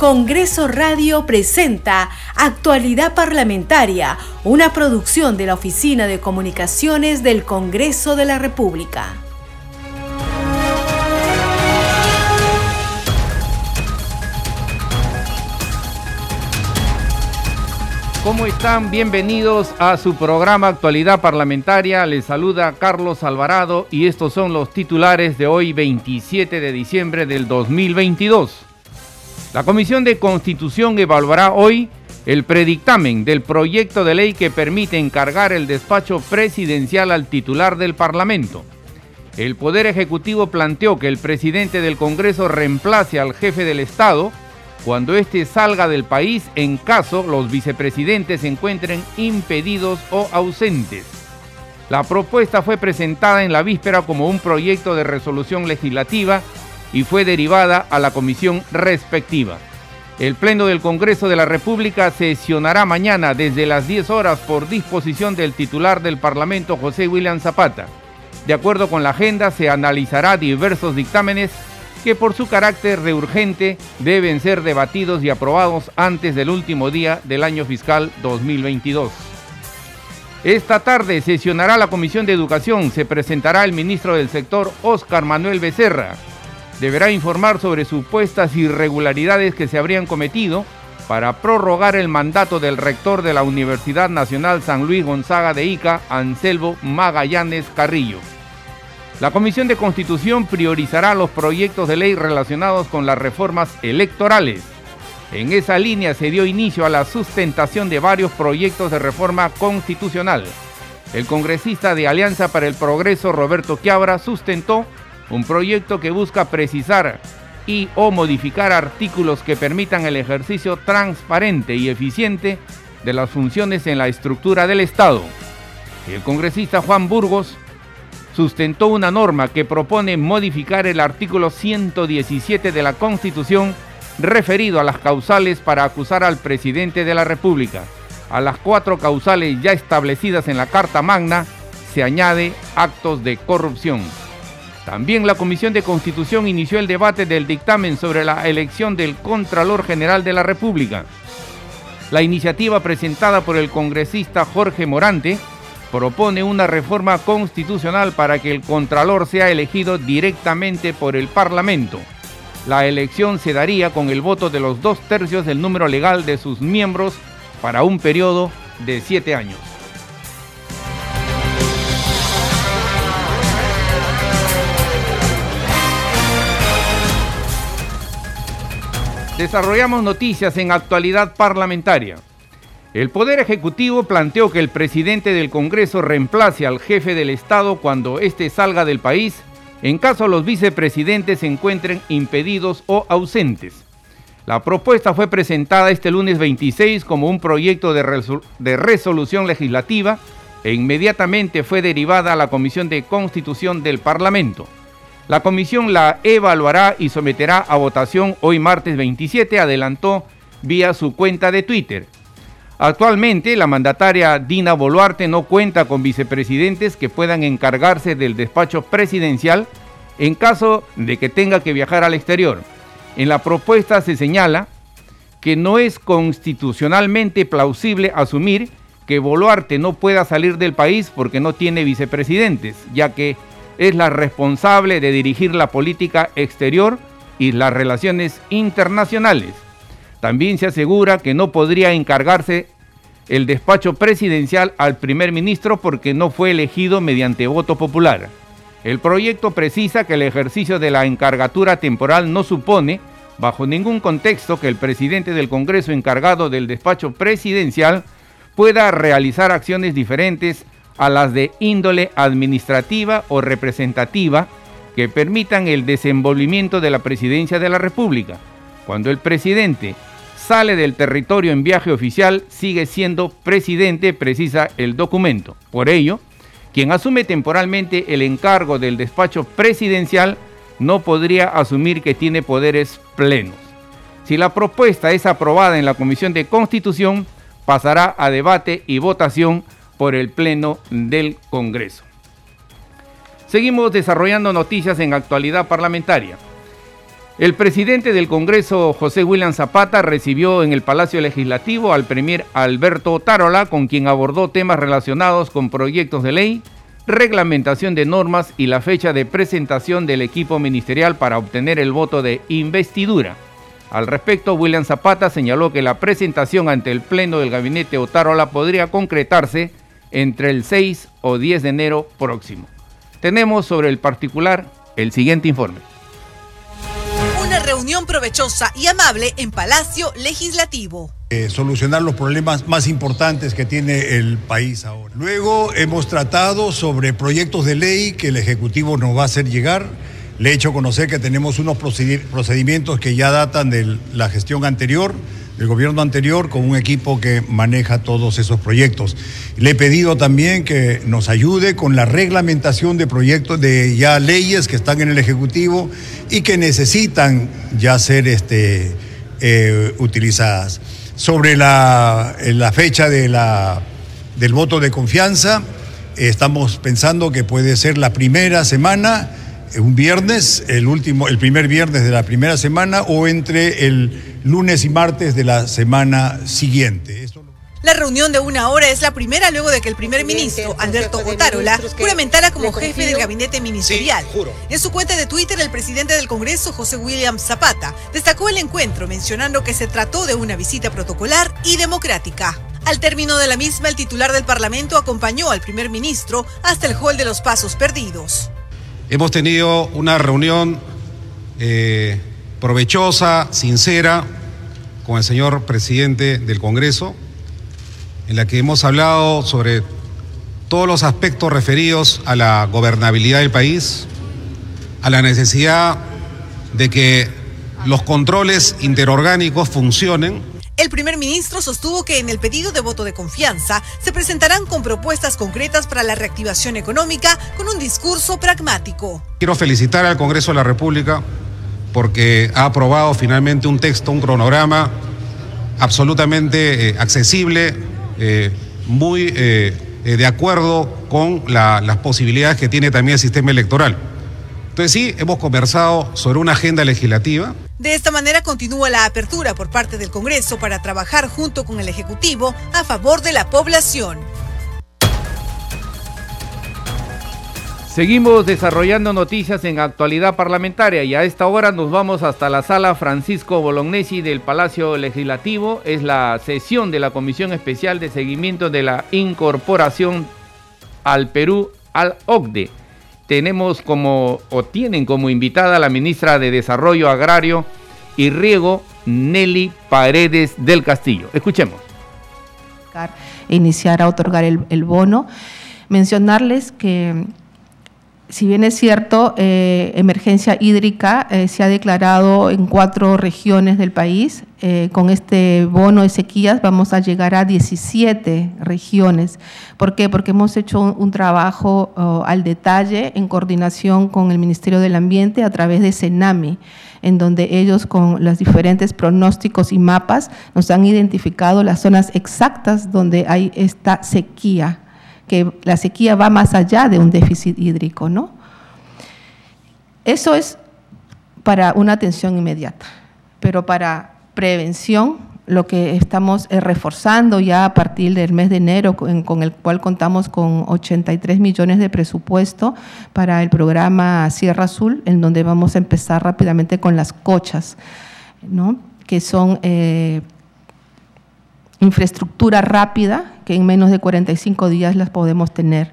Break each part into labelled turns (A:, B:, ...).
A: Congreso Radio presenta Actualidad Parlamentaria, una producción de la Oficina de Comunicaciones del Congreso de la República.
B: ¿Cómo están? Bienvenidos a su programa Actualidad Parlamentaria. Les saluda Carlos Alvarado y estos son los titulares de hoy 27 de diciembre del 2022. La Comisión de Constitución evaluará hoy el predictamen del proyecto de ley que permite encargar el despacho presidencial al titular del Parlamento. El Poder Ejecutivo planteó que el presidente del Congreso reemplace al jefe del Estado cuando éste salga del país en caso los vicepresidentes se encuentren impedidos o ausentes. La propuesta fue presentada en la víspera como un proyecto de resolución legislativa y fue derivada a la comisión respectiva. El Pleno del Congreso de la República sesionará mañana desde las 10 horas por disposición del titular del Parlamento, José William Zapata. De acuerdo con la agenda, se analizará diversos dictámenes que por su carácter de urgente deben ser debatidos y aprobados antes del último día del año fiscal 2022. Esta tarde sesionará la Comisión de Educación, se presentará el ministro del sector, Óscar Manuel Becerra, deberá informar sobre supuestas irregularidades que se habrían cometido para prorrogar el mandato del rector de la Universidad Nacional San Luis Gonzaga de Ica, Anselmo Magallanes Carrillo. La Comisión de Constitución priorizará los proyectos de ley relacionados con las reformas electorales. En esa línea se dio inicio a la sustentación de varios proyectos de reforma constitucional. El congresista de Alianza para el Progreso, Roberto Quiabra, sustentó un proyecto que busca precisar y o modificar artículos que permitan el ejercicio transparente y eficiente de las funciones en la estructura del Estado. El congresista Juan Burgos sustentó una norma que propone modificar el artículo 117 de la Constitución referido a las causales para acusar al presidente de la República. A las cuatro causales ya establecidas en la Carta Magna se añade actos de corrupción. También la Comisión de Constitución inició el debate del dictamen sobre la elección del Contralor General de la República. La iniciativa presentada por el congresista Jorge Morante propone una reforma constitucional para que el Contralor sea elegido directamente por el Parlamento. La elección se daría con el voto de los dos tercios del número legal de sus miembros para un periodo de siete años. Desarrollamos noticias en actualidad parlamentaria. El Poder Ejecutivo planteó que el presidente del Congreso reemplace al jefe del Estado cuando éste salga del país en caso los vicepresidentes se encuentren impedidos o ausentes. La propuesta fue presentada este lunes 26 como un proyecto de, de, resolución legislativa e inmediatamente fue derivada a la Comisión de Constitución del Parlamento. La comisión la evaluará y someterá a votación hoy martes 27, adelantó vía su cuenta de Twitter. Actualmente, la mandataria Dina Boluarte no cuenta con vicepresidentes que puedan encargarse del despacho presidencial en caso de que tenga que viajar al exterior. En la propuesta se señala que no es constitucionalmente plausible asumir que Boluarte no pueda salir del país porque no tiene vicepresidentes, ya que es la responsable de dirigir la política exterior y las relaciones internacionales. También se asegura que no podría encargarse el despacho presidencial al primer ministro porque no fue elegido mediante voto popular. El proyecto precisa que el ejercicio de la encargatura temporal no supone, bajo ningún contexto, que el presidente del Congreso encargado del despacho presidencial pueda realizar acciones diferentes a las de índole administrativa o representativa que permitan el desenvolvimiento de la presidencia de la República. Cuando el presidente sale del territorio en viaje oficial, sigue siendo presidente, precisa el documento. Por ello, quien asume temporalmente el encargo del despacho presidencial no podría asumir que tiene poderes plenos. Si la propuesta es aprobada en la Comisión de Constitución, pasará a debate y votación por el Pleno del Congreso. Seguimos desarrollando noticias en actualidad parlamentaria. El presidente del Congreso, José William Zapata, recibió en el Palacio Legislativo al premier Alberto Tarola, con quien abordó temas relacionados con proyectos de ley, reglamentación de normas y la fecha de presentación del equipo ministerial para obtener el voto de investidura. Al respecto, William Zapata señaló que la presentación ante el Pleno del Gabinete Otárola podría concretarse entre el 6 o 10 de enero próximo. Tenemos sobre el particular el siguiente informe
A: reunión provechosa y amable en Palacio Legislativo.
C: Eh, solucionar los problemas más importantes que tiene el país ahora. Luego hemos tratado sobre proyectos de ley que el Ejecutivo nos va a hacer llegar. Le he hecho conocer que tenemos unos procedimientos que ya datan de la gestión anterior el gobierno anterior con un equipo que maneja todos esos proyectos. Le he pedido también que nos ayude con la reglamentación de proyectos, de ya leyes que están en el Ejecutivo y que necesitan ya ser este, eh, utilizadas. Sobre la, la fecha de la, del voto de confianza, estamos pensando que puede ser la primera semana un viernes, el último, el primer viernes de la primera semana o entre el lunes y martes de la semana siguiente.
A: La reunión de una hora es la primera luego de que el primer ministro, Alberto Otárola, juramentara como jefe del gabinete ministerial. en su cuenta de Twitter, el presidente del Congreso, José William Zapata, destacó el encuentro mencionando que se trató de una visita protocolar y democrática. Al término de la misma, el titular del Parlamento acompañó al primer ministro hasta el hall de los pasos perdidos.
D: Hemos tenido una reunión eh, provechosa, sincera, con el señor presidente del Congreso, en la que hemos hablado sobre todos los aspectos referidos a la gobernabilidad del país, a la necesidad de que los controles interorgánicos funcionen
A: el primer ministro sostuvo que en el pedido de voto de confianza se presentarán con propuestas concretas para la reactivación económica con un discurso pragmático.
D: Quiero felicitar al Congreso de la República porque ha aprobado finalmente un texto, un cronograma absolutamente eh, accesible, eh, muy eh, de acuerdo con las posibilidades que tiene también el sistema electoral. Entonces sí, hemos conversado sobre una agenda legislativa.
A: De esta manera continúa la apertura por parte del Congreso para trabajar junto con el Ejecutivo a favor de la población.
B: Seguimos desarrollando noticias en actualidad parlamentaria y a esta hora nos vamos hasta la sala Francisco Bolognesi del Palacio Legislativo. Es la sesión de la Comisión Especial de Seguimiento de la Incorporación al Perú al OCDE tenemos como, o tienen como invitada a la ministra de Desarrollo Agrario y Riego, Nelly Paredes del Castillo. Escuchemos.
E: Iniciar a otorgar el, el bono. Mencionarles que si bien es cierto, eh, emergencia hídrica eh, se ha declarado en cuatro regiones del país. Eh, con este bono de sequías vamos a llegar a 17 regiones. ¿Por qué? Porque hemos hecho un, trabajo oh, al detalle en coordinación con el Ministerio del Ambiente a través de CENAMI, en donde ellos con los diferentes pronósticos y mapas nos han identificado las zonas exactas donde hay esta sequía que la sequía va más allá de un déficit hídrico, ¿no? Eso es para una atención inmediata, pero para prevención, lo que estamos reforzando ya a partir del mes de enero, con, el cual contamos con 83 millones de presupuesto para el programa Sierra Azul, en donde vamos a empezar rápidamente con las cochas, ¿no? que son eh, infraestructura rápida en menos de 45 días las podemos tener.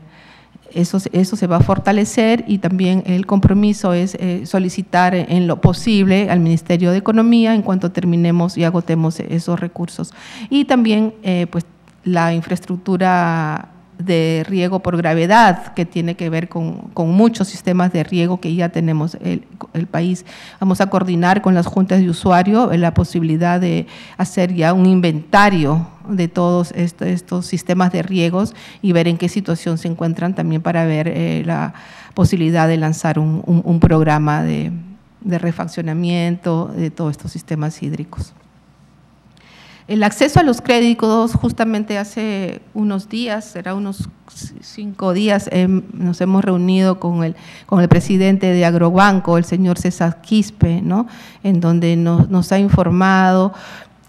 E: Eso, eso se va a fortalecer y también el compromiso es eh, solicitar en lo posible al Ministerio de Economía en cuanto terminemos y agotemos esos recursos. Y también eh, pues, la infraestructura de riego por gravedad, que tiene que ver con, muchos sistemas de riego que ya tenemos el, el, país. Vamos a coordinar con las juntas de usuario la posibilidad de hacer ya un inventario de todos estos, sistemas de riegos y ver en qué situación se encuentran también para ver eh, la posibilidad de lanzar un, un programa de, de refaccionamiento de todos estos sistemas hídricos. El acceso a los créditos, justamente hace unos días, será unos cinco días, nos hemos reunido con el, con el presidente de Agrobanco, el señor César Quispe, ¿no? en donde nos, nos ha informado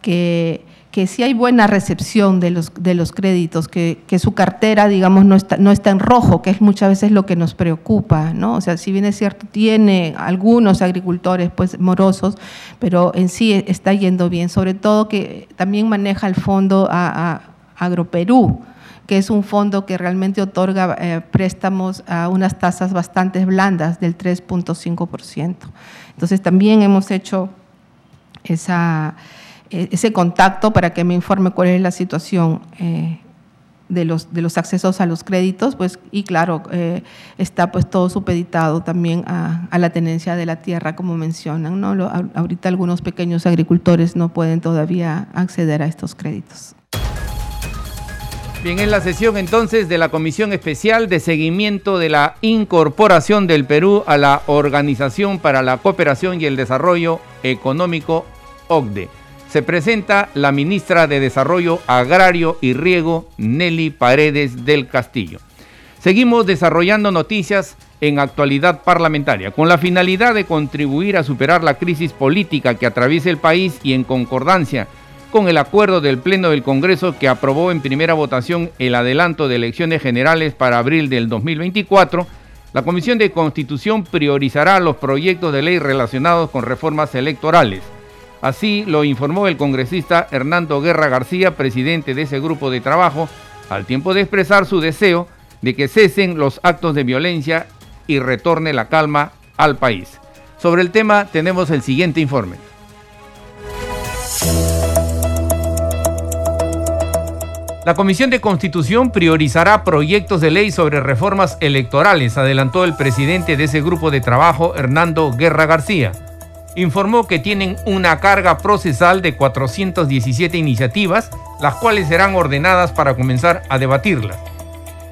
E: que que sí hay buena recepción de los, de los créditos, que, su cartera, digamos, no está, no está en rojo, que es muchas veces lo que nos preocupa, ¿no? O sea, si bien es cierto, tiene algunos agricultores, pues, morosos, pero en sí está yendo bien, sobre todo que también maneja el fondo a, Agroperú, que es un fondo que realmente otorga eh, préstamos a unas tasas bastante blandas del 3.5%. Entonces, también hemos hecho esa ese contacto para que me informe cuál es la situación eh, de, los, de los accesos a los créditos, pues, y claro, eh, está pues todo supeditado también a, la tenencia de la tierra, como mencionan. ¿no? ahorita algunos pequeños agricultores no pueden todavía acceder a estos créditos.
B: Bien, en la sesión entonces de la Comisión Especial de Seguimiento de la Incorporación del Perú a la Organización para la Cooperación y el Desarrollo Económico, OCDE se presenta la ministra de Desarrollo Agrario y Riego, Nelly Paredes del Castillo. Seguimos desarrollando noticias en actualidad parlamentaria, con la finalidad de contribuir a superar la crisis política que atraviesa el país y en concordancia con el acuerdo del Pleno del Congreso que aprobó en primera votación el adelanto de elecciones generales para abril del 2024, la Comisión de Constitución priorizará los proyectos de ley relacionados con reformas electorales. Así lo informó el congresista Hernando Guerra García, presidente de ese grupo de trabajo, al tiempo de expresar su deseo de que cesen los actos de violencia y retorne la calma al país. Sobre el tema tenemos el siguiente informe. La Comisión de Constitución priorizará proyectos de ley sobre reformas electorales, adelantó el presidente de ese grupo de trabajo, Hernando Guerra García informó que tienen una carga procesal de 417 iniciativas, las cuales serán ordenadas para comenzar a debatirlas.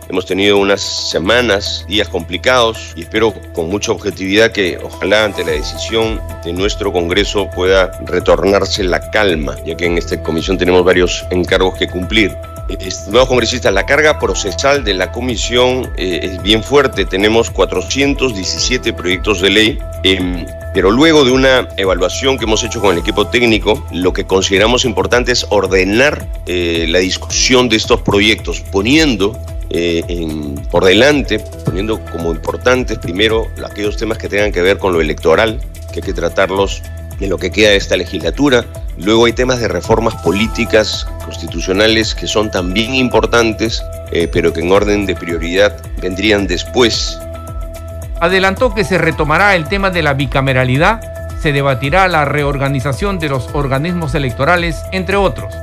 F: Hemos tenido unas semanas, días complicados y espero con mucha objetividad que ojalá ante la decisión de nuestro Congreso pueda retornarse la calma, ya que en esta comisión tenemos varios encargos que cumplir. Estimados congresistas, la carga procesal de la comisión eh, es bien fuerte. Tenemos 417 proyectos de ley. Em, pero luego de una evaluación que hemos hecho con el equipo técnico, lo que consideramos importante es ordenar eh, la discusión de estos proyectos, poniendo eh, por delante, poniendo como importantes primero aquellos temas que tengan que ver con lo electoral, que hay que tratarlos en lo que queda de esta legislatura. Luego hay temas de reformas políticas, constitucionales, que son también importantes, eh, pero que en orden de prioridad vendrían después
B: adelantó que se retomará el tema de la bicameralidad, se debatirá la reorganización de los organismos electorales, entre otros.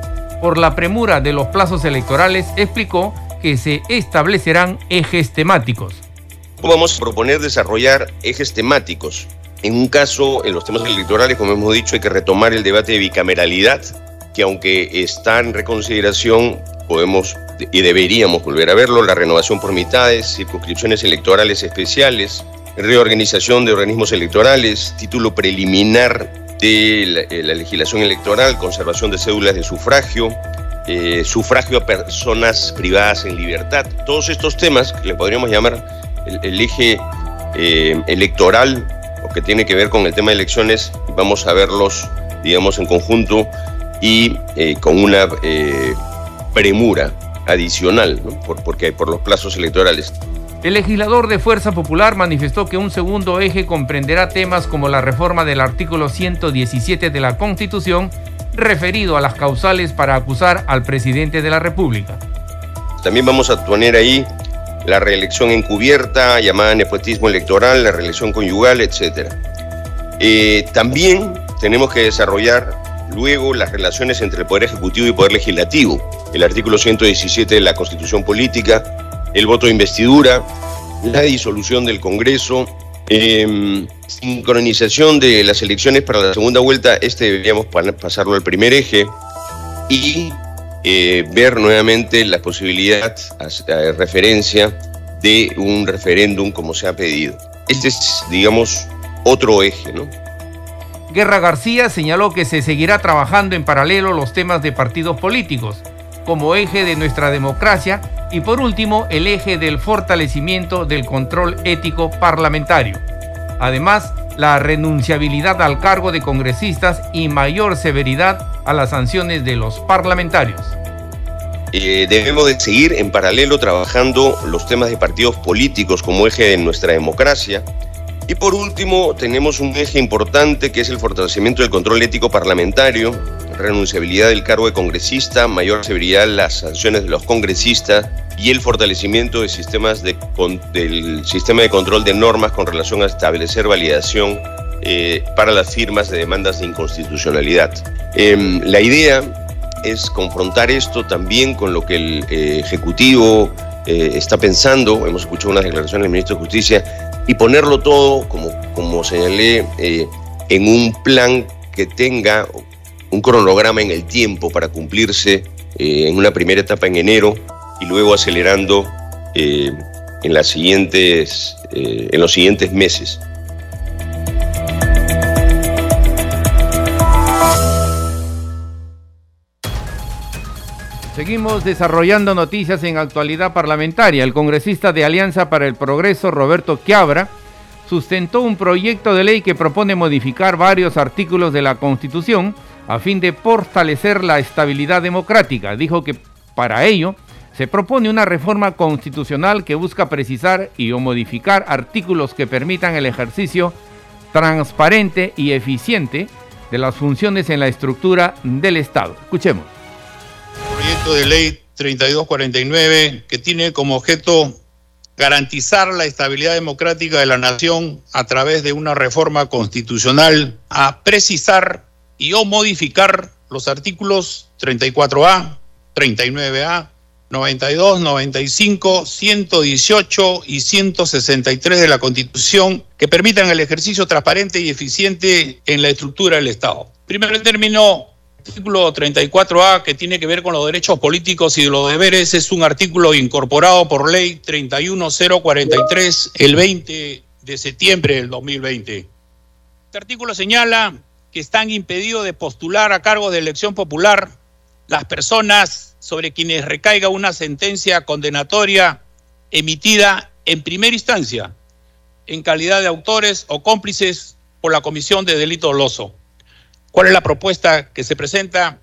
B: Por la premura de los plazos electorales, explicó que se establecerán ejes temáticos.
F: Vamos a proponer desarrollar ejes temáticos. En un caso, en los temas electorales, como hemos dicho, hay que retomar el debate de bicameralidad, que aunque está en reconsideración, podemos y deberíamos volver a verlo, la renovación por mitades, circunscripciones electorales especiales, reorganización de organismos electorales, título preliminar de la, eh, legislación electoral, conservación de cédulas de sufragio, eh, sufragio a personas privadas en libertad. Todos estos temas que le podríamos llamar el, eje eh, electoral que tiene que ver con el tema de elecciones, vamos a verlos, digamos, en conjunto y con una premura adicional, por, porque por los plazos electorales.
B: El legislador de Fuerza Popular manifestó que un segundo eje comprenderá temas como la reforma del artículo 117 de la Constitución referido a las causales para acusar al presidente de la República.
F: También vamos a poner ahí la reelección encubierta, llamada nepotismo electoral, la reelección conyugal, etc. Eh, también tenemos que desarrollar luego las relaciones entre el Poder Ejecutivo y el Poder Legislativo, el artículo 117 de la Constitución Política, el voto de investidura, la disolución del Congreso, em, sincronización de las elecciones para la segunda vuelta, este deberíamos pasarlo al primer eje, y eh, ver nuevamente la posibilidad, a, referencia, de un referéndum como se ha pedido. Este es, digamos, otro eje, ¿no?
B: Guerra García señaló que se seguirá trabajando en paralelo los temas de partidos políticos, como eje de nuestra democracia y por último el eje del fortalecimiento del control ético parlamentario. Además, la renunciabilidad al cargo de congresistas y mayor severidad a las sanciones de los parlamentarios.
F: Eh, debemos de seguir en paralelo trabajando los temas de partidos políticos como eje de nuestra democracia. Y por último, tenemos un eje importante que es el fortalecimiento del control ético parlamentario, renunciabilidad del cargo de congresista, mayor severidad las sanciones de los congresistas y el fortalecimiento de sistemas de, del sistema de control de normas con relación a establecer validación eh, para las firmas de demandas de inconstitucionalidad. Em, la idea es confrontar esto también con lo que el eh, Ejecutivo eh, está pensando, hemos escuchado unas declaraciones del ministro de Justicia, y ponerlo todo, como, como señalé, en un plan que tenga un cronograma en el tiempo para cumplirse en una primera etapa en enero y luego acelerando eh, en, eh, en los siguientes meses.
B: Seguimos desarrollando noticias en actualidad parlamentaria. El congresista de Alianza para el Progreso, Roberto Quiabra, sustentó un proyecto de ley que propone modificar varios artículos de la Constitución a fin de fortalecer la estabilidad democrática. Dijo que para ello se propone una reforma constitucional que busca precisar y o modificar artículos que permitan el ejercicio transparente y eficiente de las funciones en la estructura del Estado. Escuchemos.
G: Proyecto de ley 3249 que tiene como objeto garantizar la estabilidad democrática de la nación a través de una reforma constitucional, a precisar y o modificar los artículos 34A, 39A, 92, 95, 118 y 163 de la Constitución que permitan el ejercicio transparente y eficiente en la estructura del Estado. Primero término, artículo 34A, que tiene que ver con los derechos políticos y los deberes, es un artículo incorporado por ley 31043 el 20 de septiembre del 2020. Este artículo señala que están impedidos de postular a cargo de elección popular las personas sobre quienes recaiga una sentencia condenatoria emitida en primera instancia en calidad de autores o cómplices por la comisión de delito doloso. ¿Cuál es la propuesta que se presenta?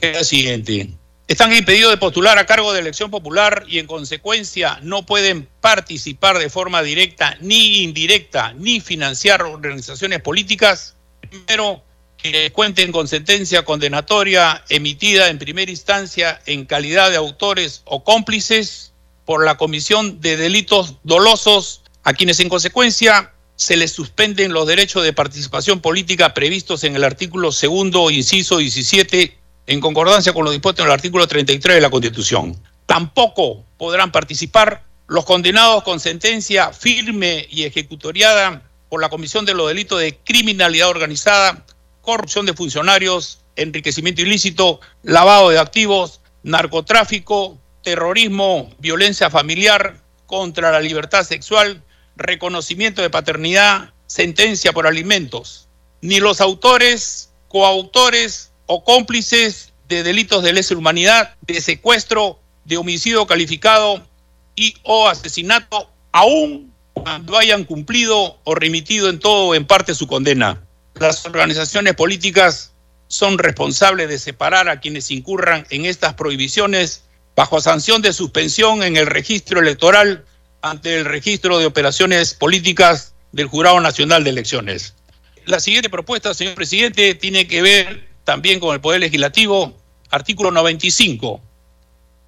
G: Es la siguiente. Están impedidos de postular a cargo de elección popular y en consecuencia no pueden participar de forma directa ni indirecta ni financiar organizaciones políticas. Primero, que cuenten con sentencia condenatoria emitida en primera instancia en calidad de autores o cómplices por la comisión de delitos dolosos a quienes en consecuencia se les suspenden los derechos de participación política previstos en el artículo segundo, inciso 17, en concordancia con lo dispuesto en el artículo 33 de la Constitución. Tampoco podrán participar los condenados con sentencia firme y ejecutoriada por la comisión de los delitos de criminalidad organizada corrupción de funcionarios, enriquecimiento ilícito, lavado de activos, narcotráfico, terrorismo, violencia familiar, contra la libertad sexual, reconocimiento de paternidad, sentencia por alimentos. Ni los autores, coautores o cómplices de delitos de lesa humanidad, de secuestro, de homicidio calificado y o asesinato, aún cuando hayan cumplido o remitido en todo o en parte su condena las organizaciones políticas son responsables de separar a quienes incurran en estas prohibiciones bajo sanción de suspensión en el registro electoral ante el registro de operaciones políticas del Jurado Nacional de Elecciones. La siguiente propuesta, señor presidente, tiene que ver también con el Poder Legislativo, artículo 95.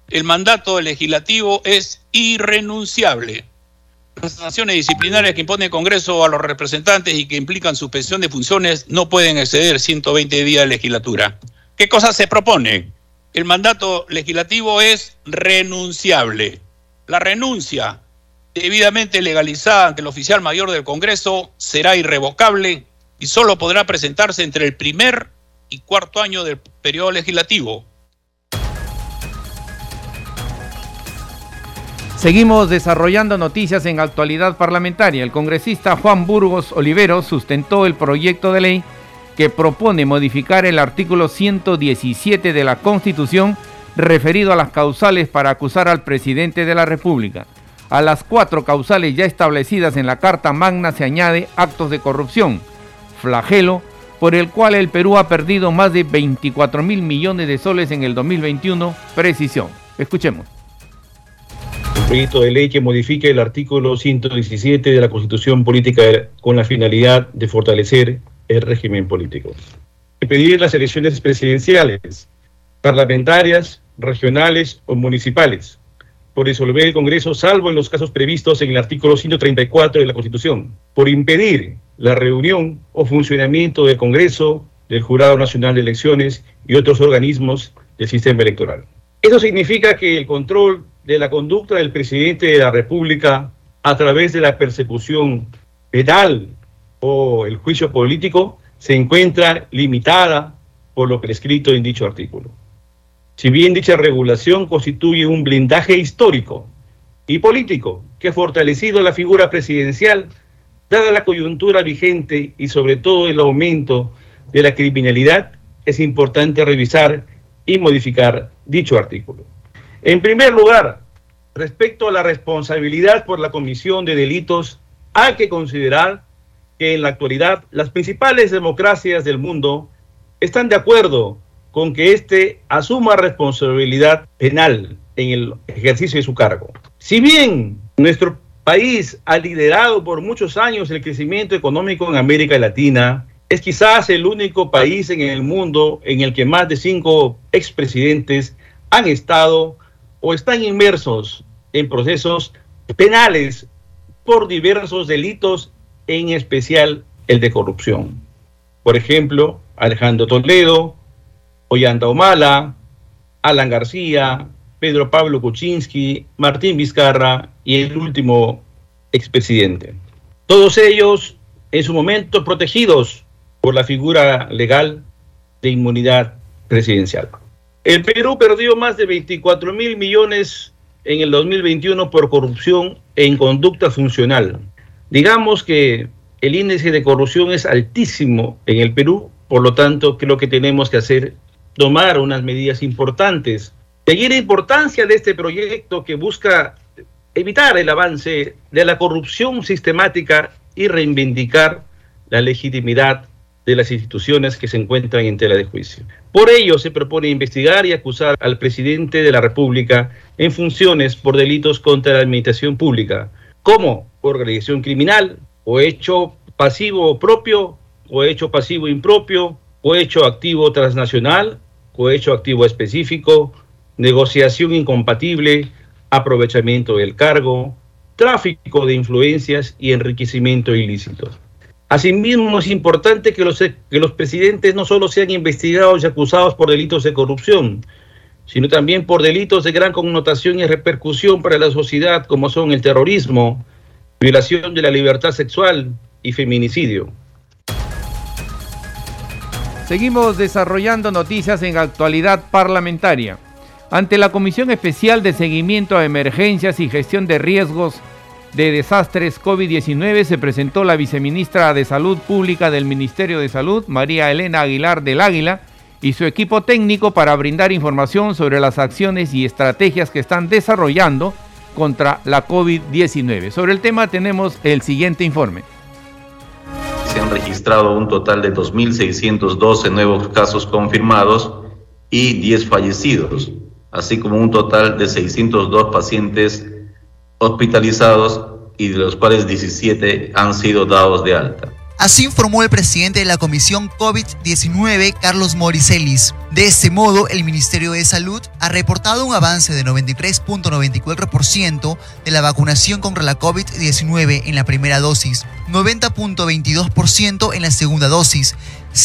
G: El mandato legislativo es irrenunciable las sanciones disciplinarias que impone el Congreso a los representantes y que implican suspensión de funciones no pueden exceder 120 días de legislatura. ¿Qué cosa se propone? El mandato legislativo es renunciable. La renuncia debidamente legalizada ante el oficial mayor del Congreso será irrevocable y solo podrá presentarse entre el primer y cuarto año del periodo legislativo.
B: Seguimos desarrollando noticias en actualidad parlamentaria. El congresista Juan Burgos Olivero sustentó el proyecto de ley que propone modificar el artículo 117 de la Constitución referido a las causales para acusar al presidente de la República. A las cuatro causales ya establecidas en la Carta Magna se añade actos de corrupción, flagelo, por el cual el Perú ha perdido más de 24 mil millones de soles en el 2021, precisión. Escuchemos.
H: Proyecto de ley que modifique el artículo 117 de la Constitución Política con la finalidad de fortalecer el régimen político. Pedir las elecciones presidenciales, parlamentarias, regionales o municipales, por disolver el Congreso, salvo en los casos previstos en el artículo 134 de la Constitución, por impedir la reunión o funcionamiento del Congreso, del Jurado Nacional de Elecciones y otros organismos del sistema electoral. Eso significa que el control de la conducta del presidente de la República a través de la persecución penal o el juicio político se encuentra limitada por lo prescrito en dicho artículo. Si bien dicha regulación constituye un blindaje histórico y político que ha fortalecido la figura presidencial, dada la coyuntura vigente y sobre todo el aumento de la criminalidad, es importante revisar y modificar dicho artículo. En primer lugar, respecto a la responsabilidad por la comisión de delitos, hay que considerar que en la actualidad las principales democracias del mundo están de acuerdo con que éste asuma responsabilidad penal en el ejercicio de su cargo. Si bien nuestro país ha liderado por muchos años el crecimiento económico en América Latina, es quizás el único país en el mundo en el que más de cinco expresidentes han estado o están inmersos en procesos penales por diversos delitos, en especial el de corrupción. Por ejemplo, Alejandro Toledo, Ollanta Humala, Alan García, Pedro Pablo Kuczynski, Martín Vizcarra y el último expresidente. Todos ellos en su momento protegidos por la figura legal de inmunidad presidencial. El Perú perdió más de 24 mil millones en el 2021 por corrupción e inconducta funcional. Digamos que el índice de corrupción es altísimo en el Perú, por lo tanto creo que tenemos que hacer tomar unas medidas importantes. Seguir la importancia de este proyecto que busca evitar el avance de la corrupción sistemática y reivindicar la legitimidad de las instituciones que se encuentran en tela de juicio. Por ello, se propone investigar y acusar al presidente de la República en funciones por delitos contra la administración pública, como organización criminal, o hecho pasivo propio, o hecho pasivo impropio, o hecho activo transnacional, cohecho activo específico, negociación incompatible, aprovechamiento del cargo, tráfico de influencias y enriquecimiento ilícito. Asimismo, es importante que los, que los presidentes no solo sean investigados y acusados por delitos de corrupción, sino también por delitos de gran connotación y repercusión para la sociedad, como son el terrorismo, violación de la libertad sexual y feminicidio.
B: Seguimos desarrollando noticias en actualidad parlamentaria. Ante la Comisión Especial de Seguimiento a Emergencias y Gestión de Riesgos de Desastres COVID-19 se presentó la viceministra de Salud Pública del Ministerio de Salud, María Elena Aguilar del Águila, y su equipo técnico para brindar información sobre las acciones y estrategias que están desarrollando contra la COVID-19. Sobre el tema tenemos el siguiente informe
I: se han registrado un total de 2.612 nuevos casos confirmados y 10 fallecidos, así como un total de 602 pacientes hospitalizados y de los cuales 17 han sido dados de alta.
J: Así informó el presidente de la Comisión COVID-19, Carlos Moricelis. De este modo, el Ministerio de Salud ha reportado un avance de 93.94% de la vacunación contra la COVID-19 en la primera dosis, 90.22% en la segunda dosis,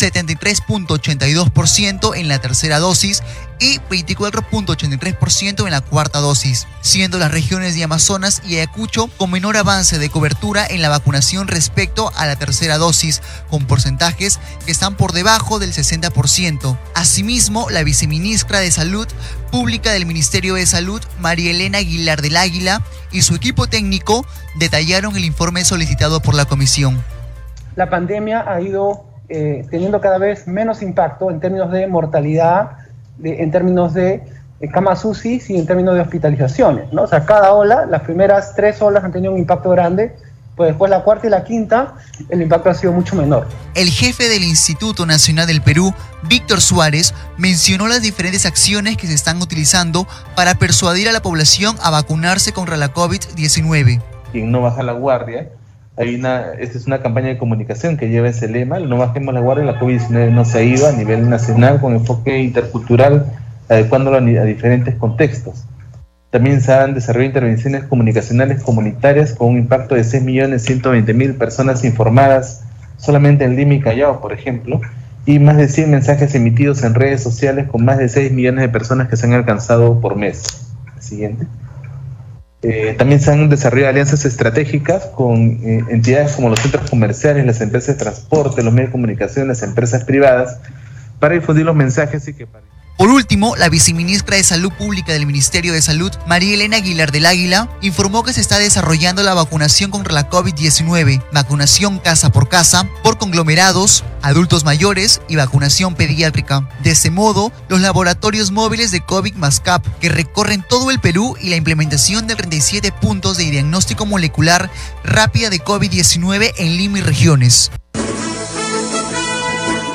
J: 73.82% en la tercera dosis y 24.83% en la cuarta dosis, siendo las regiones de Amazonas y Ayacucho con menor avance de cobertura en la vacunación respecto a la tercera dosis, con porcentajes que están por debajo del 60%. Asimismo, la viceministra de Salud Pública del Ministerio de Salud, María Elena Aguilar del Águila, y su equipo técnico detallaron el informe solicitado por la comisión.
K: La pandemia ha ido eh, teniendo cada vez menos impacto en términos de mortalidad, en términos de camas UCI y en términos de hospitalizaciones. ¿no? O sea, cada ola, las primeras tres olas han tenido un impacto grande, pues después la cuarta y la quinta, el impacto ha sido mucho menor.
J: El jefe del Instituto Nacional del Perú, Víctor Suárez, mencionó las diferentes acciones que se están utilizando para persuadir a la población a vacunarse contra la COVID-19.
L: Quien no baja la guardia, hay una, esta es una campaña de comunicación que lleva ese lema, no bajemos la guardia, la COVID-19 no se ha ido a nivel nacional con enfoque intercultural, adecuándolo a diferentes contextos. También se han desarrollado intervenciones comunicacionales comunitarias con un impacto de 6.120.000 personas informadas solamente en Lima y Callao, por ejemplo, y más de 100 mensajes emitidos en redes sociales con más de 6 millones de personas que se han alcanzado por mes. Siguiente. Eh, también se han desarrollado alianzas estratégicas con eh, entidades como los centros comerciales, las empresas de transporte, los medios de comunicación, las empresas privadas, para difundir los mensajes y que...
J: Por último, la viceministra de Salud Pública del Ministerio de Salud, María Elena Aguilar del Águila, informó que se está desarrollando la vacunación contra la COVID-19, vacunación casa por casa, por conglomerados, adultos mayores y vacunación pediátrica. De ese modo, los laboratorios móviles de COVID más CAP, que recorren todo el Perú y la implementación de 37 puntos de diagnóstico molecular rápida de COVID-19 en Lima regiones.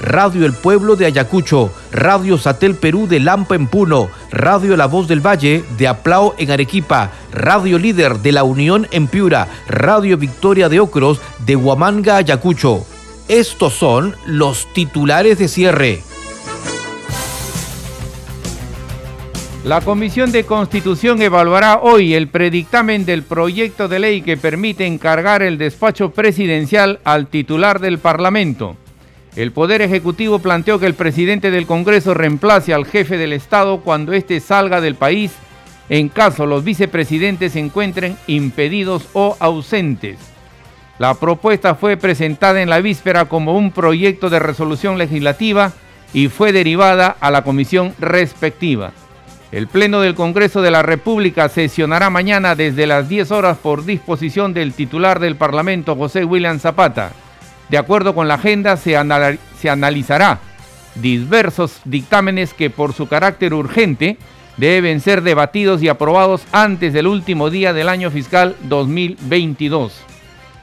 M: Radio El Pueblo de Ayacucho, Radio Satel Perú de Lampa en Puno, Radio La Voz del Valle de Aplao en Arequipa, Radio Líder de La Unión en Piura, Radio Victoria de Ocros de Huamanga, Ayacucho. Estos son los titulares de cierre.
B: La Comisión de Constitución evaluará hoy el predictamen del proyecto de ley que permite encargar el despacho presidencial al titular del Parlamento. El Poder Ejecutivo planteó que el presidente del Congreso reemplace al jefe del Estado cuando éste salga del país en caso los vicepresidentes se encuentren impedidos o ausentes. La propuesta fue presentada en la víspera como un proyecto de resolución legislativa y fue derivada a la comisión respectiva. El Pleno del Congreso de la República sesionará mañana desde las 10 horas por disposición del titular del Parlamento, José William Zapata. De acuerdo con la agenda, se, analizará diversos dictámenes que por su carácter urgente deben ser debatidos y aprobados antes del último día del año fiscal 2022.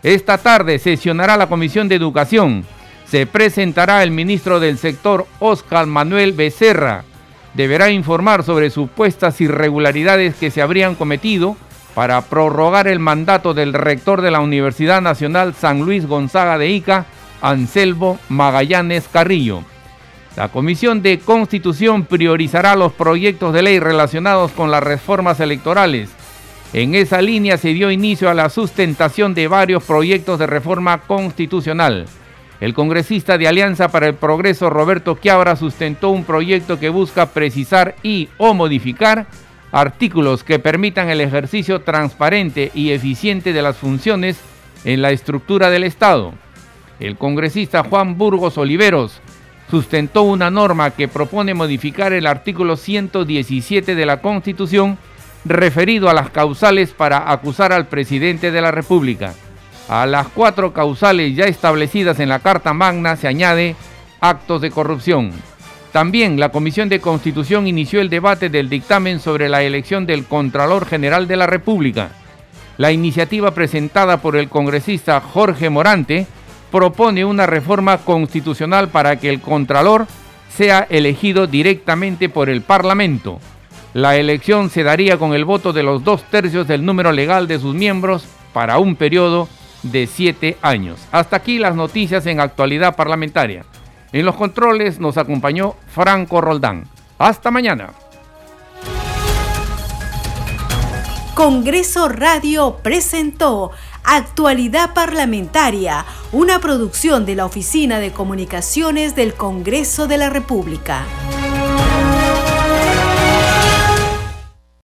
B: Esta tarde sesionará la Comisión de Educación. Se presentará el ministro del sector, Oscar Manuel Becerra. Deberá informar sobre supuestas irregularidades que se habrían cometido para prorrogar el mandato del rector de la Universidad Nacional San Luis Gonzaga de Ica, Anselmo Magallanes Carrillo. La Comisión de Constitución priorizará los proyectos de ley relacionados con las reformas electorales. En esa línea se dio inicio a la sustentación de varios proyectos de reforma constitucional. El congresista de Alianza para el Progreso Roberto Quiabra sustentó un proyecto que busca precisar y o modificar artículos que permitan el ejercicio transparente y eficiente de las funciones en la estructura del Estado. El congresista Juan Burgos Oliveros sustentó una norma que propone modificar el artículo 117 de la Constitución referido a las causales para acusar al presidente de la República. A las cuatro causales ya establecidas en la Carta Magna se añade actos de corrupción. También la Comisión de Constitución inició el debate del dictamen sobre la elección del Contralor General de la República. La iniciativa presentada por el congresista Jorge Morante propone una reforma constitucional para que el Contralor sea elegido directamente por el Parlamento. La elección se daría con el voto de los dos tercios del número legal de sus miembros para un periodo de siete años. Hasta aquí las noticias en actualidad parlamentaria. En los controles nos acompañó Franco Roldán. Hasta mañana.
N: Congreso Radio presentó Actualidad Parlamentaria, una producción de la Oficina de Comunicaciones del Congreso de la República.